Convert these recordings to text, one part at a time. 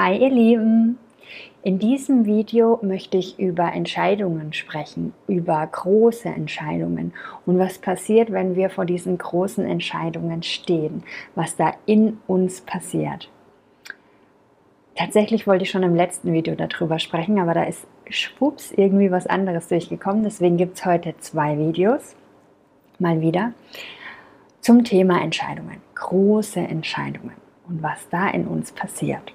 Hi ihr Lieben! In diesem Video möchte ich über Entscheidungen sprechen, über große Entscheidungen und was passiert, wenn wir vor diesen großen Entscheidungen stehen, was da in uns passiert. Tatsächlich wollte ich schon im letzten Video darüber sprechen, aber da ist schwupps irgendwie was anderes durchgekommen. Deswegen gibt es heute zwei Videos, mal wieder, zum Thema Entscheidungen, große Entscheidungen und was da in uns passiert.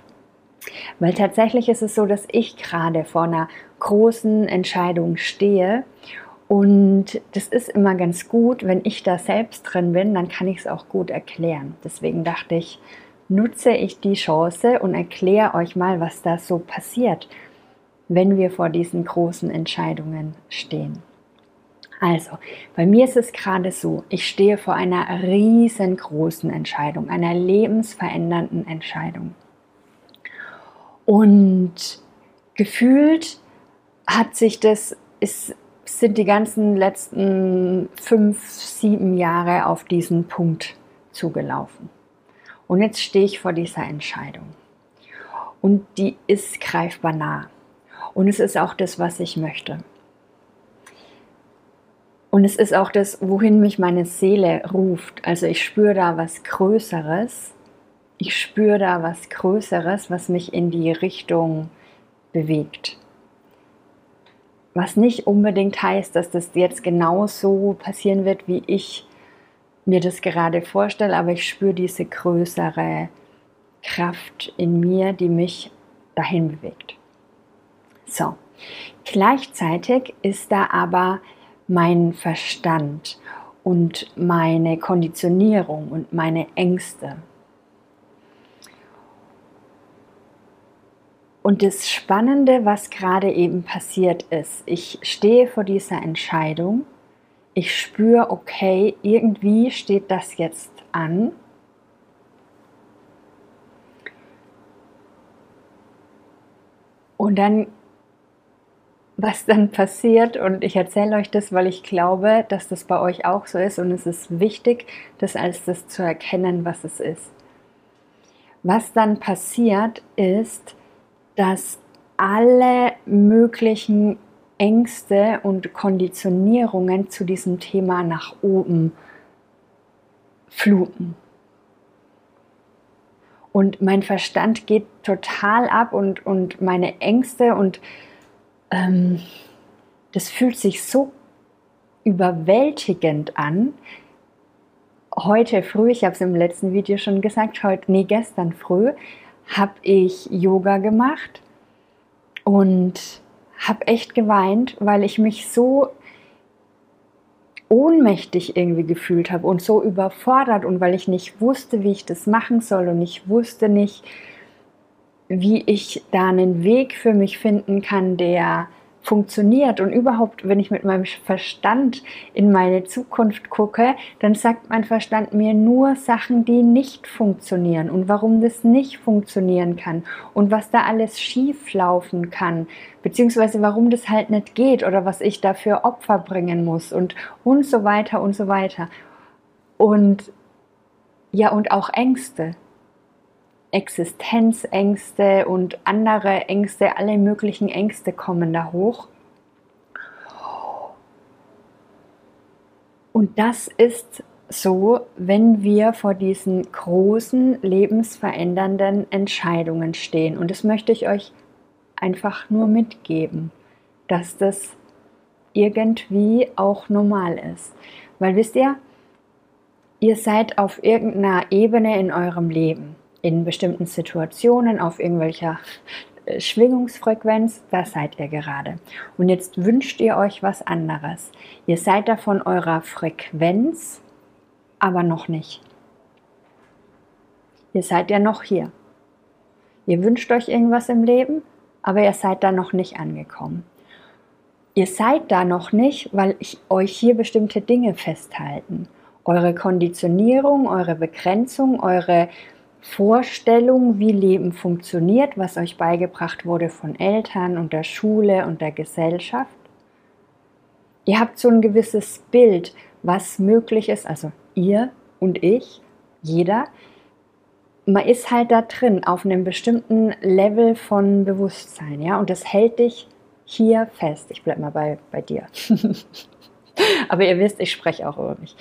Weil tatsächlich ist es so, dass ich gerade vor einer großen Entscheidung stehe und das ist immer ganz gut, wenn ich da selbst drin bin, dann kann ich es auch gut erklären. Deswegen dachte ich, nutze ich die Chance und erkläre euch mal, was da so passiert, wenn wir vor diesen großen Entscheidungen stehen. Also, bei mir ist es gerade so, ich stehe vor einer riesengroßen Entscheidung, einer lebensverändernden Entscheidung. Und gefühlt hat sich das, ist, sind die ganzen letzten fünf, sieben Jahre auf diesen Punkt zugelaufen. Und jetzt stehe ich vor dieser Entscheidung. Und die ist greifbar nah. Und es ist auch das, was ich möchte. Und es ist auch das, wohin mich meine Seele ruft. Also ich spüre da was Größeres ich spüre da was Größeres, was mich in die Richtung bewegt. Was nicht unbedingt heißt, dass das jetzt genau so passieren wird, wie ich mir das gerade vorstelle, aber ich spüre diese größere Kraft in mir, die mich dahin bewegt. So, gleichzeitig ist da aber mein Verstand und meine Konditionierung und meine Ängste. Und das Spannende, was gerade eben passiert ist, ich stehe vor dieser Entscheidung, ich spüre, okay, irgendwie steht das jetzt an. Und dann, was dann passiert, und ich erzähle euch das, weil ich glaube, dass das bei euch auch so ist und es ist wichtig, das als das zu erkennen, was es ist. Was dann passiert ist, dass alle möglichen Ängste und Konditionierungen zu diesem Thema nach oben fluten. Und mein Verstand geht total ab und, und meine Ängste und ähm, das fühlt sich so überwältigend an. Heute früh, ich habe es im letzten Video schon gesagt, heute, nee, gestern früh, habe ich Yoga gemacht und habe echt geweint, weil ich mich so ohnmächtig irgendwie gefühlt habe und so überfordert und weil ich nicht wusste, wie ich das machen soll und ich wusste nicht, wie ich da einen Weg für mich finden kann, der funktioniert und überhaupt, wenn ich mit meinem Verstand in meine Zukunft gucke, dann sagt mein Verstand mir nur Sachen, die nicht funktionieren und warum das nicht funktionieren kann und was da alles schief laufen kann, beziehungsweise warum das halt nicht geht oder was ich dafür Opfer bringen muss und und so weiter und so weiter. Und ja, und auch Ängste. Existenzängste und andere Ängste, alle möglichen Ängste kommen da hoch. Und das ist so, wenn wir vor diesen großen, lebensverändernden Entscheidungen stehen. Und das möchte ich euch einfach nur mitgeben, dass das irgendwie auch normal ist. Weil wisst ihr, ihr seid auf irgendeiner Ebene in eurem Leben in bestimmten Situationen auf irgendwelcher äh, Schwingungsfrequenz, da seid ihr gerade. Und jetzt wünscht ihr euch was anderes. Ihr seid da von eurer Frequenz, aber noch nicht. Ihr seid ja noch hier. Ihr wünscht euch irgendwas im Leben, aber ihr seid da noch nicht angekommen. Ihr seid da noch nicht, weil ich euch hier bestimmte Dinge festhalten. Eure Konditionierung, eure Begrenzung, eure Vorstellung, wie Leben funktioniert, was euch beigebracht wurde von Eltern und der Schule und der Gesellschaft. Ihr habt so ein gewisses Bild, was möglich ist, also ihr und ich, jeder, man ist halt da drin auf einem bestimmten Level von Bewusstsein, ja, und das hält dich hier fest. Ich bleibe mal bei, bei dir. Aber ihr wisst, ich spreche auch über mich.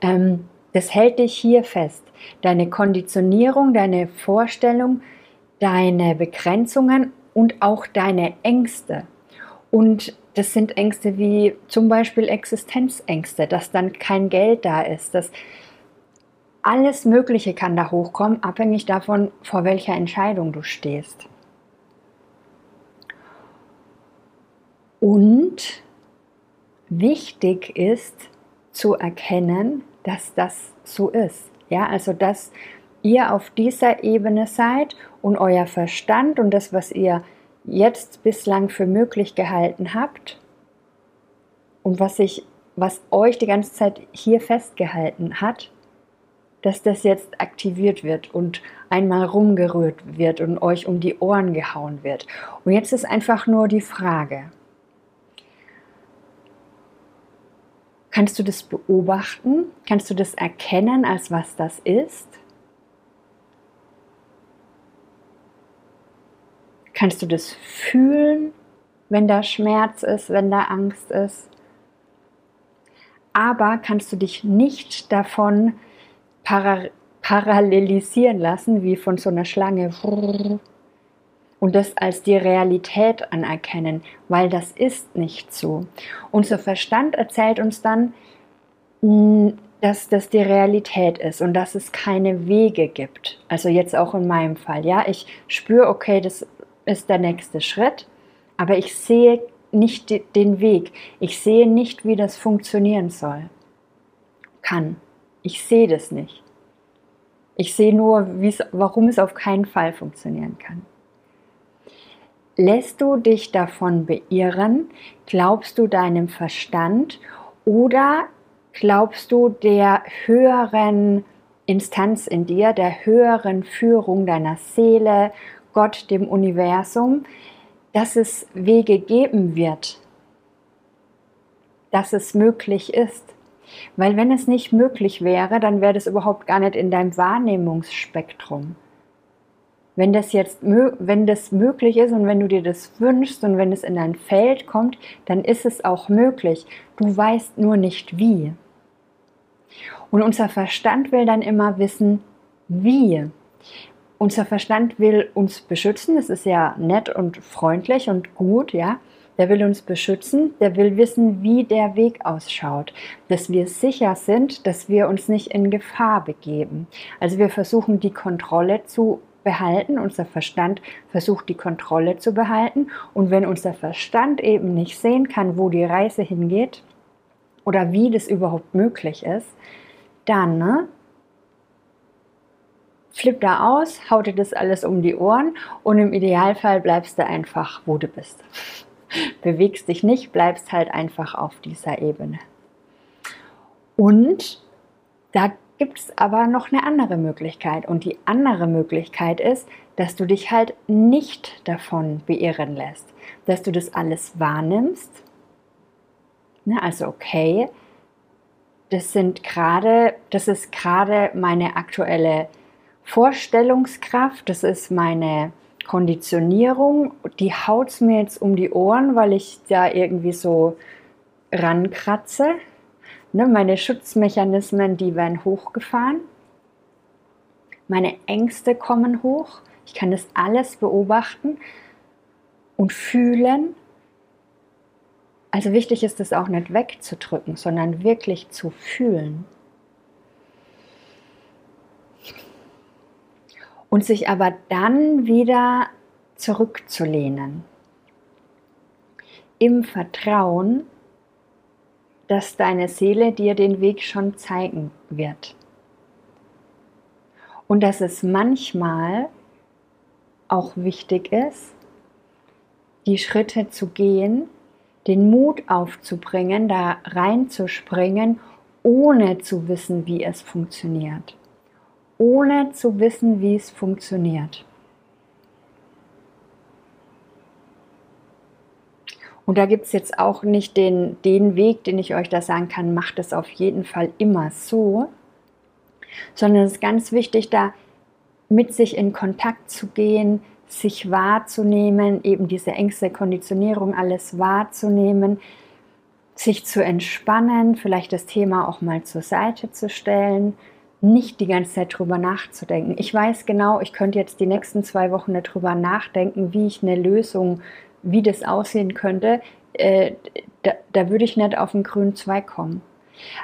Ähm, das hält dich hier fest. Deine Konditionierung, deine Vorstellung, deine Begrenzungen und auch deine Ängste. Und das sind Ängste wie zum Beispiel Existenzängste, dass dann kein Geld da ist, dass alles Mögliche kann da hochkommen, abhängig davon, vor welcher Entscheidung du stehst. Und wichtig ist zu erkennen, dass das so ist. Ja, also dass ihr auf dieser Ebene seid und euer Verstand und das, was ihr jetzt bislang für möglich gehalten habt und was sich, was euch die ganze Zeit hier festgehalten hat, dass das jetzt aktiviert wird und einmal rumgerührt wird und euch um die Ohren gehauen wird. Und jetzt ist einfach nur die Frage, kannst du das beobachten? Kannst du das erkennen, als was das ist? Kannst du das fühlen, wenn da Schmerz ist, wenn da Angst ist? Aber kannst du dich nicht davon para parallelisieren lassen, wie von so einer Schlange. Und das als die Realität anerkennen, weil das ist nicht so. Unser Verstand erzählt uns dann, mm, dass das die Realität ist und dass es keine Wege gibt. Also jetzt auch in meinem Fall, ja, ich spüre, okay, das ist der nächste Schritt, aber ich sehe nicht den Weg. Ich sehe nicht, wie das funktionieren soll. Kann. Ich sehe das nicht. Ich sehe nur, warum es auf keinen Fall funktionieren kann. Lässt du dich davon beirren? Glaubst du deinem Verstand oder glaubst du der höheren Instanz in dir, der höheren Führung deiner Seele, Gott, dem Universum, dass es Wege geben wird, dass es möglich ist? Weil wenn es nicht möglich wäre, dann wäre das überhaupt gar nicht in deinem Wahrnehmungsspektrum. Wenn das jetzt, wenn das möglich ist und wenn du dir das wünschst und wenn es in dein Feld kommt, dann ist es auch möglich. Du weißt nur nicht wie. Und unser Verstand will dann immer wissen, wie. Unser Verstand will uns beschützen, das ist ja nett und freundlich und gut, ja der will uns beschützen, der will wissen, wie der Weg ausschaut, dass wir sicher sind, dass wir uns nicht in Gefahr begeben. Also wir versuchen die Kontrolle zu behalten, unser Verstand versucht die Kontrolle zu behalten. Und wenn unser Verstand eben nicht sehen kann, wo die Reise hingeht oder wie das überhaupt möglich ist, dann ne, flippt er aus, haut dir das alles um die Ohren und im Idealfall bleibst du einfach, wo du bist. Bewegst dich nicht, bleibst halt einfach auf dieser Ebene. Und da gibt es aber noch eine andere Möglichkeit. Und die andere Möglichkeit ist, dass du dich halt nicht davon beirren lässt, dass du das alles wahrnimmst. Ne, also okay, das sind gerade, das ist gerade meine aktuelle Vorstellungskraft, das ist meine Konditionierung, die haut mir jetzt um die Ohren, weil ich da irgendwie so rankratze. Ne, meine Schutzmechanismen, die werden hochgefahren. Meine Ängste kommen hoch. Ich kann das alles beobachten und fühlen. Also wichtig ist es auch nicht wegzudrücken, sondern wirklich zu fühlen. und sich aber dann wieder zurückzulehnen. Im Vertrauen, dass deine Seele dir den Weg schon zeigen wird. Und dass es manchmal auch wichtig ist, die Schritte zu gehen, den Mut aufzubringen, da reinzuspringen, ohne zu wissen, wie es funktioniert ohne zu wissen, wie es funktioniert. Und da gibt es jetzt auch nicht den, den Weg, den ich euch da sagen kann, macht es auf jeden Fall immer so, sondern es ist ganz wichtig, da mit sich in Kontakt zu gehen, sich wahrzunehmen, eben diese Ängste, Konditionierung, alles wahrzunehmen, sich zu entspannen, vielleicht das Thema auch mal zur Seite zu stellen, nicht die ganze Zeit drüber nachzudenken. Ich weiß genau, ich könnte jetzt die nächsten zwei Wochen darüber nachdenken, wie ich eine Lösung, wie das aussehen könnte. Äh, da, da würde ich nicht auf den grünen Zweig kommen.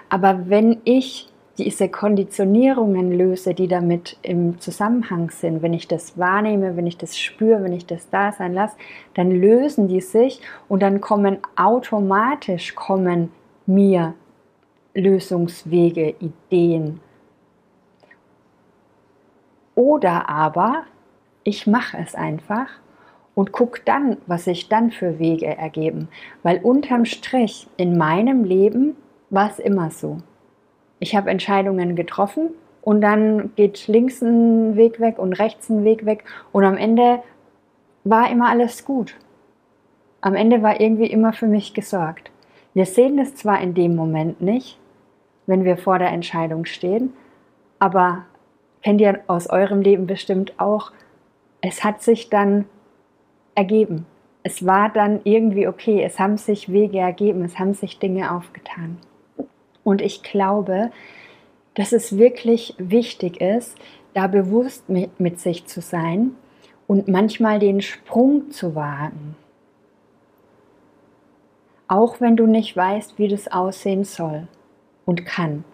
Aber wenn ich diese Konditionierungen löse, die damit im Zusammenhang sind, wenn ich das wahrnehme, wenn ich das spüre, wenn ich das da sein lasse, dann lösen die sich und dann kommen automatisch kommen mir Lösungswege, Ideen. Oder aber ich mache es einfach und gucke dann, was sich dann für Wege ergeben. Weil unterm Strich in meinem Leben war es immer so ich habe Entscheidungen getroffen und dann geht links ein Weg weg und rechts ein Weg weg und am Ende war immer alles gut. Am Ende war irgendwie immer für mich gesorgt. Wir sehen es zwar in dem Moment nicht, wenn wir vor der Entscheidung stehen, aber kennt ihr aus eurem Leben bestimmt auch, es hat sich dann ergeben. Es war dann irgendwie okay, es haben sich Wege ergeben, es haben sich Dinge aufgetan. Und ich glaube, dass es wirklich wichtig ist, da bewusst mit, sich zu sein und manchmal den Sprung zu wagen. Auch wenn du nicht weißt, wie das aussehen soll und kann.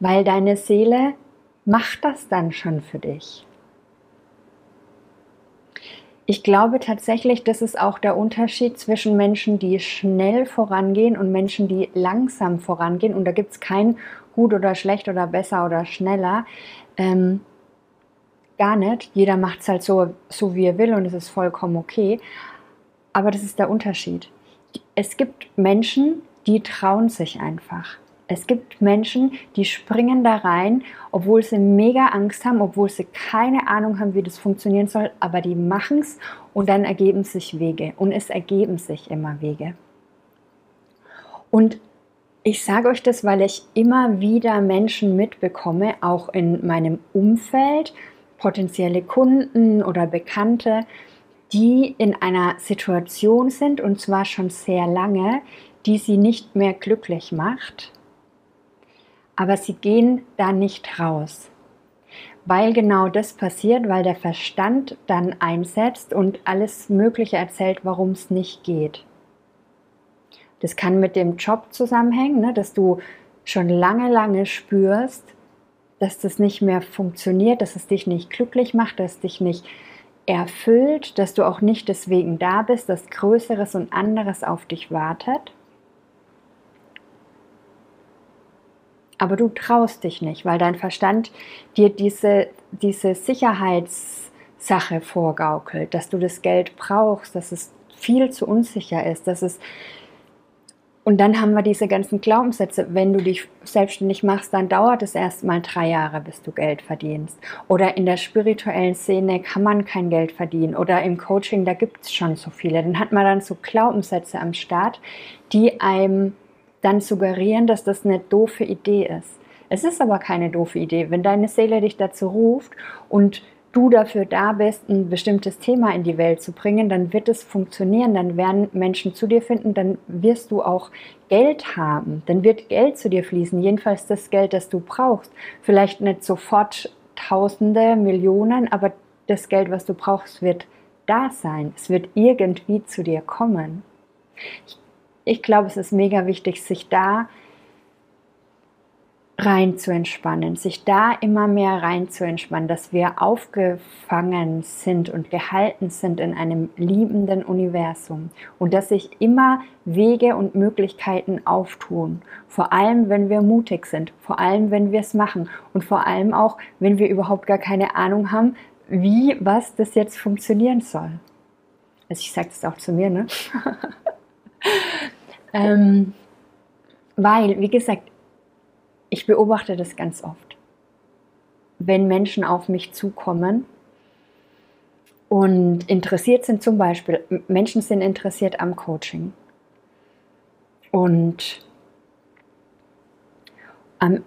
Weil deine Seele macht das dann schon für dich. Ich glaube tatsächlich, das ist auch der Unterschied zwischen Menschen, die schnell vorangehen und Menschen, die langsam vorangehen. Und da gibt es kein gut oder schlecht oder besser oder schneller. Ähm, gar nicht. Jeder macht es halt so, so, wie er will und es ist vollkommen okay. Aber das ist der Unterschied. Es gibt Menschen, die trauen sich einfach. Es gibt Menschen, die springen da rein, obwohl sie mega Angst haben, obwohl sie keine Ahnung haben, wie das funktionieren soll, aber die machen es und dann ergeben sich Wege und es ergeben sich immer Wege. Und ich sage euch das, weil ich immer wieder Menschen mitbekomme, auch in meinem Umfeld, potenzielle Kunden oder Bekannte, die in einer Situation sind und zwar schon sehr lange, die sie nicht mehr glücklich macht aber sie gehen da nicht raus. Weil genau das passiert, weil der Verstand dann einsetzt und alles Mögliche erzählt, warum es nicht geht. Das kann mit dem Job zusammenhängen, ne, dass du schon lange, lange spürst, dass das nicht mehr funktioniert, dass es dich nicht glücklich macht, dass es dich nicht erfüllt, dass du auch nicht deswegen da bist, dass Größeres und anderes auf dich wartet. Aber du traust dich nicht, weil dein Verstand dir diese, diese Sicherheitssache vorgaukelt, dass du das Geld brauchst, dass es viel zu unsicher ist, dass es und dann haben wir diese ganzen Glaubenssätze, wenn du dich selbstständig machst, dann dauert es erst mal drei Jahre, bis du Geld verdienst. Oder in der spirituellen Szene kann man kein Geld verdienen. Oder im Coaching, da gibt es schon so viele. Dann hat man dann so Glaubenssätze am Start, die einem dann suggerieren, dass das eine doofe Idee ist. Es ist aber keine doofe Idee. Wenn deine Seele dich dazu ruft und du dafür da bist, ein bestimmtes Thema in die Welt zu bringen, dann wird es funktionieren, dann werden Menschen zu dir finden, dann wirst du auch Geld haben, dann wird Geld zu dir fließen, jedenfalls das Geld, das du brauchst. Vielleicht nicht sofort Tausende, Millionen, aber das Geld, was du brauchst, wird da sein. Es wird irgendwie zu dir kommen. Ich ich glaube, es ist mega wichtig, sich da rein zu entspannen, sich da immer mehr rein zu entspannen, dass wir aufgefangen sind und gehalten sind in einem liebenden Universum und dass sich immer Wege und Möglichkeiten auftun, vor allem wenn wir mutig sind, vor allem wenn wir es machen und vor allem auch, wenn wir überhaupt gar keine Ahnung haben, wie was das jetzt funktionieren soll. Also ich sage das auch zu mir, ne? Ähm, weil, wie gesagt, ich beobachte das ganz oft. Wenn Menschen auf mich zukommen und interessiert sind, zum Beispiel, Menschen sind interessiert am Coaching. Und, am,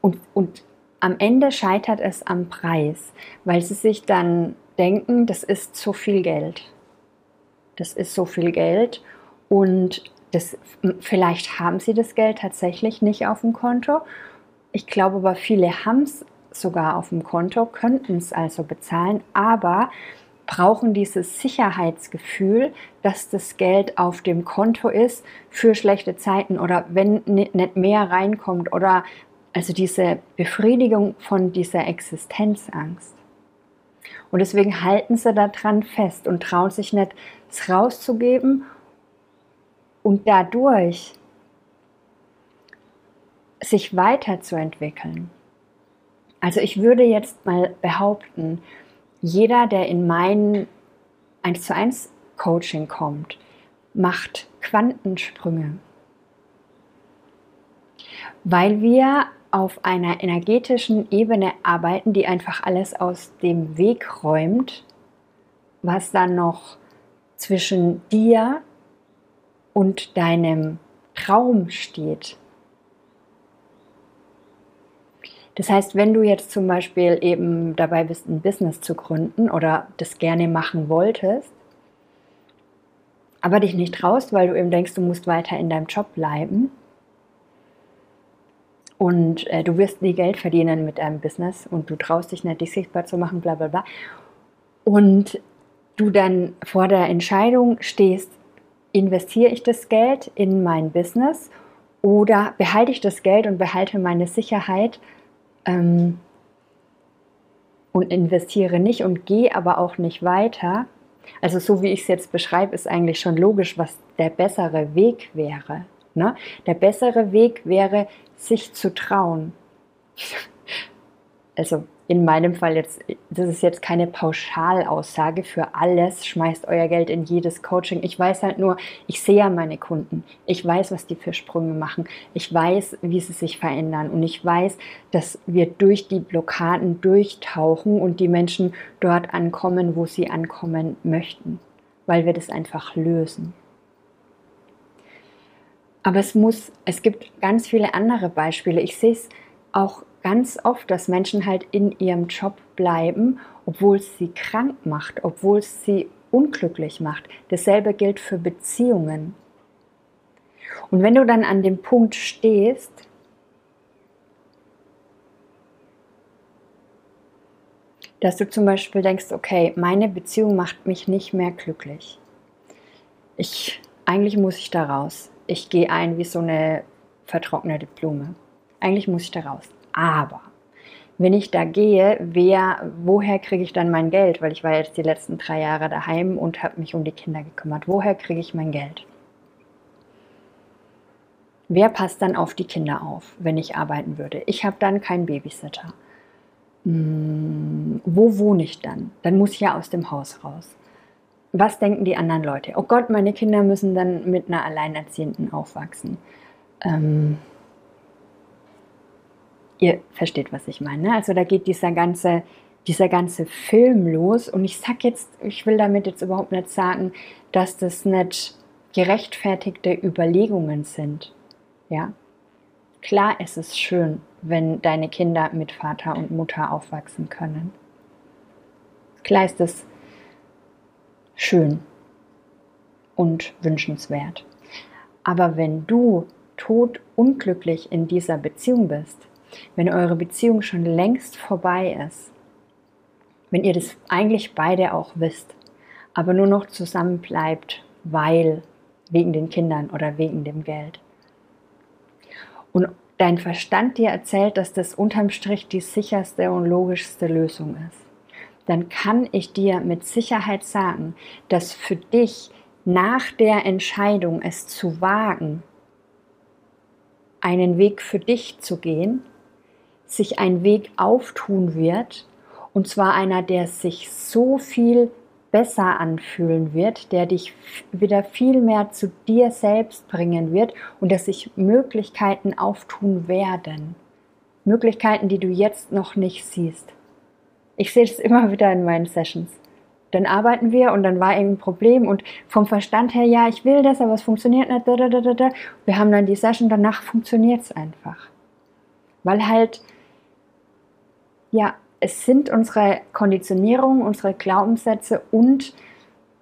und, und am Ende scheitert es am Preis, weil sie sich dann denken, das ist zu viel Geld. Das ist so viel Geld und das, vielleicht haben sie das Geld tatsächlich nicht auf dem Konto. Ich glaube aber, viele haben es sogar auf dem Konto, könnten es also bezahlen, aber brauchen dieses Sicherheitsgefühl, dass das Geld auf dem Konto ist für schlechte Zeiten oder wenn nicht mehr reinkommt oder also diese Befriedigung von dieser Existenzangst. Und deswegen halten sie daran fest und trauen sich nicht, es rauszugeben und dadurch sich weiterzuentwickeln. Also ich würde jetzt mal behaupten, jeder, der in mein 1 zu 1 Coaching kommt, macht Quantensprünge. Weil wir auf einer energetischen Ebene arbeiten, die einfach alles aus dem Weg räumt, was dann noch zwischen dir und deinem Traum steht. Das heißt, wenn du jetzt zum Beispiel eben dabei bist, ein Business zu gründen oder das gerne machen wolltest, aber dich nicht traust, weil du eben denkst, du musst weiter in deinem Job bleiben, und äh, du wirst nie Geld verdienen mit deinem Business und du traust dich nicht, dich sichtbar zu machen, bla bla bla. Und du dann vor der Entscheidung stehst, investiere ich das Geld in mein Business oder behalte ich das Geld und behalte meine Sicherheit ähm, und investiere nicht und gehe aber auch nicht weiter. Also so wie ich es jetzt beschreibe, ist eigentlich schon logisch, was der bessere Weg wäre. Ne? Der bessere Weg wäre, sich zu trauen. Also in meinem Fall jetzt, das ist jetzt keine Pauschalaussage für alles, schmeißt euer Geld in jedes Coaching. Ich weiß halt nur, ich sehe ja meine Kunden. Ich weiß, was die für Sprünge machen. Ich weiß, wie sie sich verändern. Und ich weiß, dass wir durch die Blockaden durchtauchen und die Menschen dort ankommen, wo sie ankommen möchten, weil wir das einfach lösen. Aber es muss, es gibt ganz viele andere Beispiele. Ich sehe es auch ganz oft, dass Menschen halt in ihrem Job bleiben, obwohl es sie krank macht, obwohl es sie unglücklich macht. Dasselbe gilt für Beziehungen. Und wenn du dann an dem Punkt stehst, dass du zum Beispiel denkst, okay, meine Beziehung macht mich nicht mehr glücklich. Ich, eigentlich muss ich da raus ich gehe ein wie so eine vertrocknete Blume. Eigentlich muss ich da raus. Aber wenn ich da gehe, wer, woher kriege ich dann mein Geld? Weil ich war jetzt die letzten drei Jahre daheim und habe mich um die Kinder gekümmert. Woher kriege ich mein Geld? Wer passt dann auf die Kinder auf, wenn ich arbeiten würde? Ich habe dann keinen Babysitter. Hm, wo wohne ich dann? Dann muss ich ja aus dem Haus raus was denken die anderen Leute? Oh Gott, meine Kinder müssen dann mit einer Alleinerziehenden aufwachsen. Ähm, ihr versteht, was ich meine. Ne? Also da geht dieser ganze, dieser ganze Film los. Und ich sag jetzt, ich will damit jetzt überhaupt nicht sagen, dass das nicht gerechtfertigte Überlegungen sind. Ja, klar ist es schön, wenn deine Kinder mit Vater und Mutter aufwachsen können. Klar ist es schön und wünschenswert. Aber wenn du tot unglücklich in dieser Beziehung bist, wenn eure Beziehung schon längst vorbei ist, wenn ihr das eigentlich beide auch wisst, aber nur noch zusammen bleibt, weil wegen den Kindern oder wegen dem Geld. Und dein Verstand dir erzählt, dass das unterm Strich die sicherste und logischste Lösung ist dann kann ich dir mit Sicherheit sagen, dass für dich nach der Entscheidung, es zu wagen, einen Weg für dich zu gehen, sich ein Weg auftun wird, und zwar einer, der sich so viel besser anfühlen wird, der dich wieder viel mehr zu dir selbst bringen wird und dass sich Möglichkeiten auftun werden. Möglichkeiten, die du jetzt noch nicht siehst. Ich sehe das immer wieder in meinen Sessions. Dann arbeiten wir und dann war irgendein Problem und vom Verstand her, ja, ich will das, aber es funktioniert nicht. Wir haben dann die Session, danach funktioniert es einfach. Weil halt ja, es sind unsere Konditionierungen, unsere Glaubenssätze und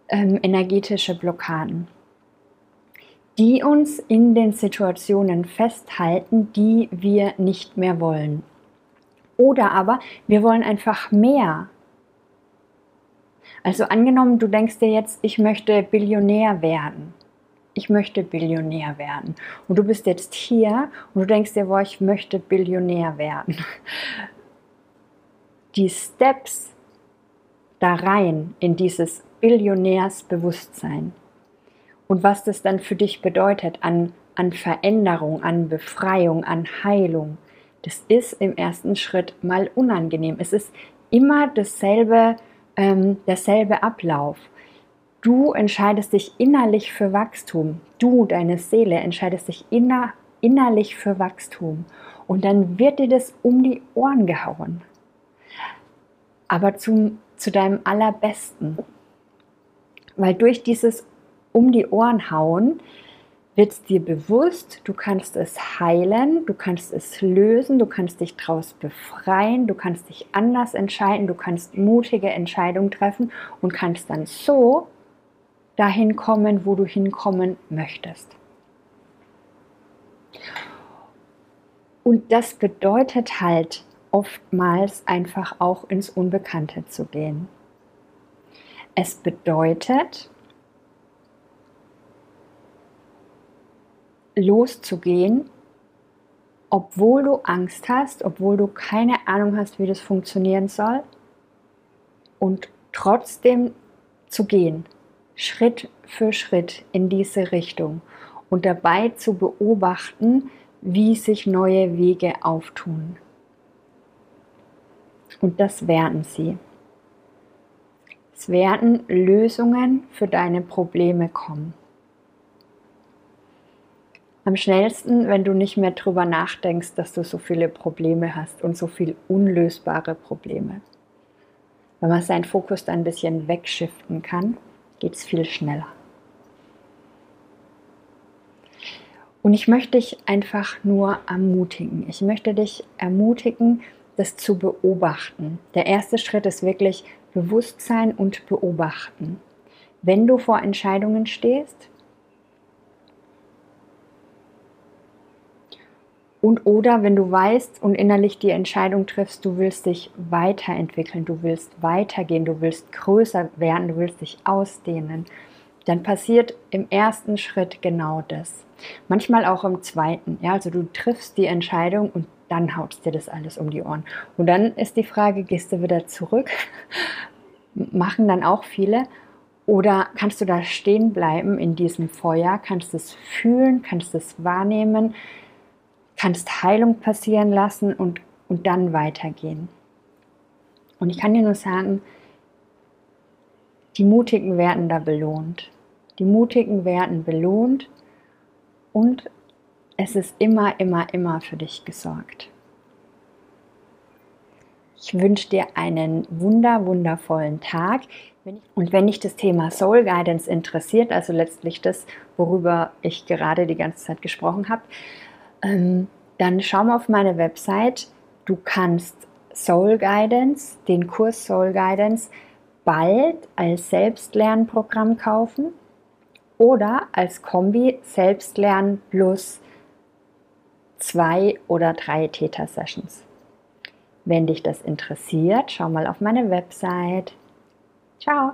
ähm, energetische Blockaden, die uns in den Situationen festhalten, die wir nicht mehr wollen. Oder aber wir wollen einfach mehr. Also angenommen, du denkst dir jetzt, ich möchte Billionär werden. Ich möchte Billionär werden. Und du bist jetzt hier und du denkst dir, boah, ich möchte Billionär werden. Die Steps da rein in dieses Billionärsbewusstsein und was das dann für dich bedeutet an, an Veränderung, an Befreiung, an Heilung, das ist im ersten Schritt mal unangenehm. Es ist immer dasselbe, ähm, derselbe Ablauf. Du entscheidest dich innerlich für Wachstum. Du, deine Seele, entscheidest dich inner, innerlich für Wachstum. Und dann wird dir das um die Ohren gehauen. Aber zum, zu deinem Allerbesten. Weil durch dieses um die Ohren hauen wird es dir bewusst, du kannst es heilen, du kannst es lösen, du kannst dich daraus befreien, du kannst dich anders entscheiden, du kannst mutige Entscheidungen treffen und kannst dann so dahin kommen, wo du hinkommen möchtest. Und das bedeutet halt oftmals einfach auch ins Unbekannte zu gehen. Es bedeutet, loszugehen, obwohl du Angst hast, obwohl du keine Ahnung hast, wie das funktionieren soll und trotzdem zu gehen, Schritt für Schritt in diese Richtung und dabei zu beobachten, wie sich neue Wege auftun. Und das werden sie. Es werden Lösungen für deine Probleme kommen. Am schnellsten, wenn du nicht mehr drüber nachdenkst, dass du so viele Probleme hast und so viel unlösbare Probleme. Wenn man seinen Fokus dann ein bisschen wegschiften kann, geht es viel schneller. Und ich möchte dich einfach nur ermutigen. Ich möchte dich ermutigen, das zu beobachten. Der erste Schritt ist wirklich Bewusstsein und Beobachten. Wenn du vor Entscheidungen stehst, Und oder wenn du weißt und innerlich die Entscheidung triffst, du willst dich weiterentwickeln, du willst weitergehen, du willst größer werden, du willst dich ausdehnen, dann passiert im ersten Schritt genau das. Manchmal auch im zweiten. Ja, also du triffst die Entscheidung und dann haut dir das alles um die Ohren. Und dann ist die Frage, gehst du wieder zurück? Machen dann auch viele. Oder kannst du da stehen bleiben in diesem Feuer, kannst es fühlen, kannst es wahrnehmen, kannst Heilung passieren lassen und, und dann weitergehen. Und ich kann dir nur sagen, die Mutigen werden da belohnt. Die Mutigen werden belohnt und es ist immer, immer, immer für dich gesorgt. Ich wünsche dir einen wunder, wundervollen Tag. Und wenn dich das Thema Soul Guidance interessiert, also letztlich das, worüber ich gerade die ganze Zeit gesprochen habe, ähm, dann schau mal auf meine Website. Du kannst Soul Guidance, den Kurs Soul Guidance, bald als Selbstlernprogramm kaufen oder als Kombi Selbstlernen plus zwei oder drei Theta Sessions. Wenn dich das interessiert, schau mal auf meine Website. Ciao!